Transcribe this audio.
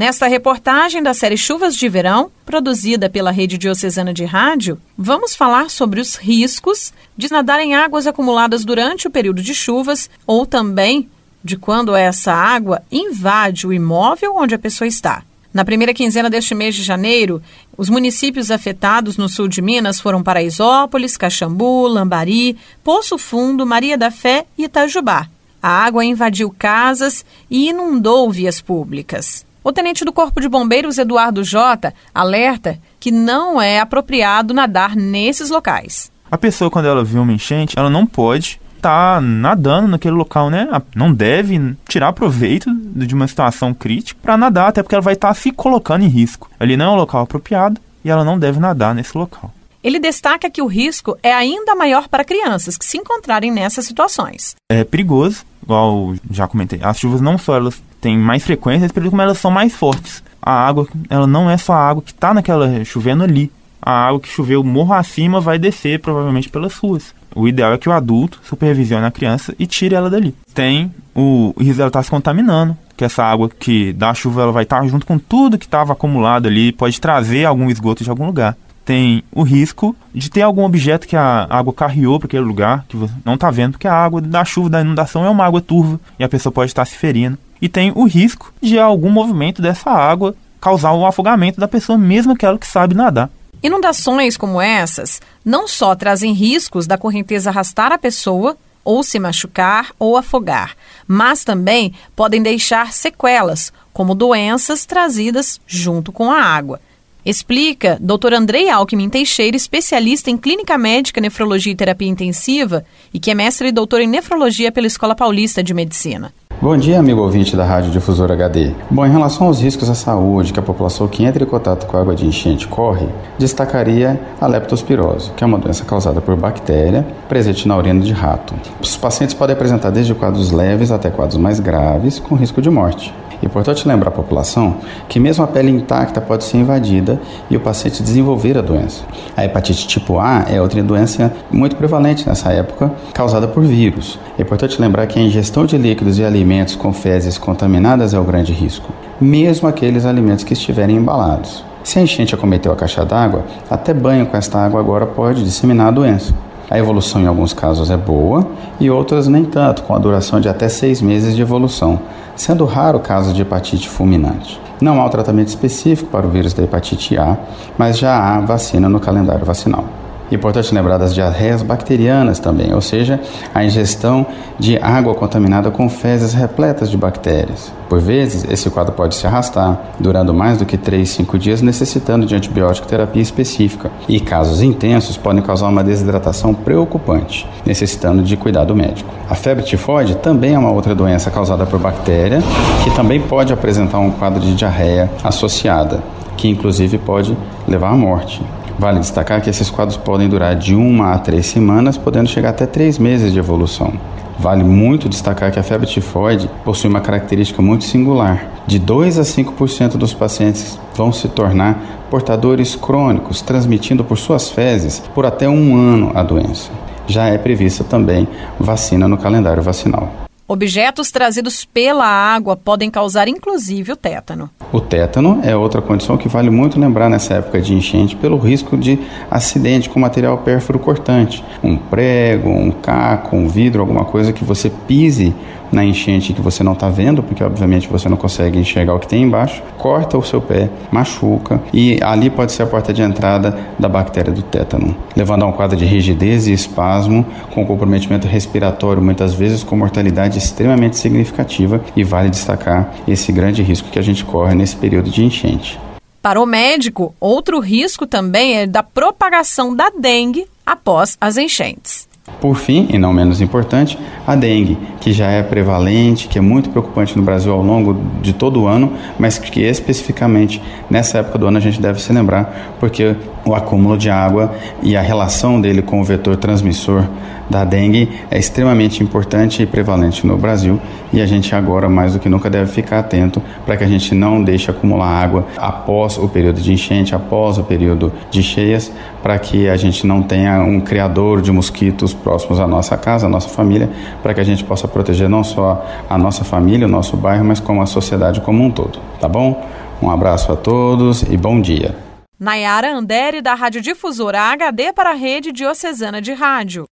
Nesta reportagem da série Chuvas de Verão, produzida pela Rede Diocesana de Rádio, vamos falar sobre os riscos de nadar em águas acumuladas durante o período de chuvas ou também de quando essa água invade o imóvel onde a pessoa está. Na primeira quinzena deste mês de janeiro, os municípios afetados no sul de Minas foram Paraisópolis, Caxambu, Lambari, Poço Fundo, Maria da Fé e Itajubá. A água invadiu casas e inundou vias públicas. O tenente do Corpo de Bombeiros, Eduardo Jota, alerta que não é apropriado nadar nesses locais. A pessoa, quando ela vê uma enchente, ela não pode estar tá nadando naquele local, né? Não deve tirar proveito de uma situação crítica para nadar, até porque ela vai estar tá se colocando em risco. Ali não é um local apropriado e ela não deve nadar nesse local. Ele destaca que o risco é ainda maior para crianças que se encontrarem nessas situações. É perigoso, igual já comentei. As chuvas não só elas têm mais frequência, como elas são mais fortes. A água, ela não é só a água que está naquela chovendo ali. A água que choveu morro acima vai descer provavelmente pelas ruas. O ideal é que o adulto supervisione a criança e tire ela dali. Tem o, risco dela estar tá se contaminando, que essa água que da chuva ela vai estar tá junto com tudo que estava acumulado ali, pode trazer algum esgoto de algum lugar. Tem o risco de ter algum objeto que a água carreou para aquele lugar, que você não está vendo, porque a água da chuva, da inundação, é uma água turva e a pessoa pode estar se ferindo e tem o risco de algum movimento dessa água causar o afogamento da pessoa, mesmo aquela que sabe nadar. Inundações como essas não só trazem riscos da correnteza arrastar a pessoa, ou se machucar ou afogar, mas também podem deixar sequelas, como doenças trazidas junto com a água. Explica Dr. Andrei Alckmin Teixeira, especialista em clínica médica, nefrologia e terapia intensiva e que é mestre e doutor em nefrologia pela Escola Paulista de Medicina. Bom dia, amigo ouvinte da Rádio Difusora HD. Bom, em relação aos riscos à saúde que a população que entra em contato com água de enchente corre, destacaria a leptospirose, que é uma doença causada por bactéria presente na urina de rato. Os pacientes podem apresentar desde quadros leves até quadros mais graves, com risco de morte. Importante lembrar a população que mesmo a pele intacta pode ser invadida e o paciente desenvolver a doença. A hepatite tipo A é outra doença muito prevalente nessa época, causada por vírus. É importante lembrar que a ingestão de líquidos e alimentos com fezes contaminadas é o grande risco, mesmo aqueles alimentos que estiverem embalados. Se a enchente acometeu a caixa d'água, até banho com esta água agora pode disseminar a doença. A evolução em alguns casos é boa e outras nem tanto, com a duração de até seis meses de evolução, sendo raro o caso de hepatite fulminante. Não há um tratamento específico para o vírus da hepatite A, mas já há vacina no calendário vacinal. Importante lembrar das diarreias bacterianas também, ou seja, a ingestão de água contaminada com fezes repletas de bactérias. Por vezes, esse quadro pode se arrastar, durando mais do que 3, 5 dias, necessitando de antibiótico terapia específica. E casos intensos podem causar uma desidratação preocupante, necessitando de cuidado médico. A febre tifoide também é uma outra doença causada por bactéria, que também pode apresentar um quadro de diarreia associada, que inclusive pode levar à morte. Vale destacar que esses quadros podem durar de uma a três semanas, podendo chegar até três meses de evolução. Vale muito destacar que a febre tifoide possui uma característica muito singular. De 2 a 5% dos pacientes vão se tornar portadores crônicos, transmitindo por suas fezes por até um ano a doença. Já é prevista também vacina no calendário vacinal. Objetos trazidos pela água podem causar inclusive o tétano. O tétano é outra condição que vale muito lembrar nessa época de enchente pelo risco de acidente com material pérfuro cortante. Um prego, um caco, um vidro, alguma coisa que você pise na enchente que você não está vendo, porque obviamente você não consegue enxergar o que tem embaixo, corta o seu pé, machuca e ali pode ser a porta de entrada da bactéria do tétano, levando a um quadro de rigidez e espasmo, com comprometimento respiratório, muitas vezes com mortalidade extremamente significativa e vale destacar esse grande risco que a gente corre nesse período de enchente. Para o médico, outro risco também é da propagação da dengue após as enchentes. Por fim, e não menos importante, a dengue, que já é prevalente, que é muito preocupante no Brasil ao longo de todo o ano, mas que especificamente nessa época do ano a gente deve se lembrar, porque o acúmulo de água e a relação dele com o vetor transmissor da dengue é extremamente importante e prevalente no Brasil e a gente agora mais do que nunca deve ficar atento para que a gente não deixe acumular água após o período de enchente, após o período de cheias, para que a gente não tenha um criador de mosquitos próximos à nossa casa, à nossa família, para que a gente possa proteger não só a nossa família, o nosso bairro, mas como a sociedade como um todo, tá bom? Um abraço a todos e bom dia. Nayara Andere, da Rádio Difusora HD para a Rede Diocesana de Rádio.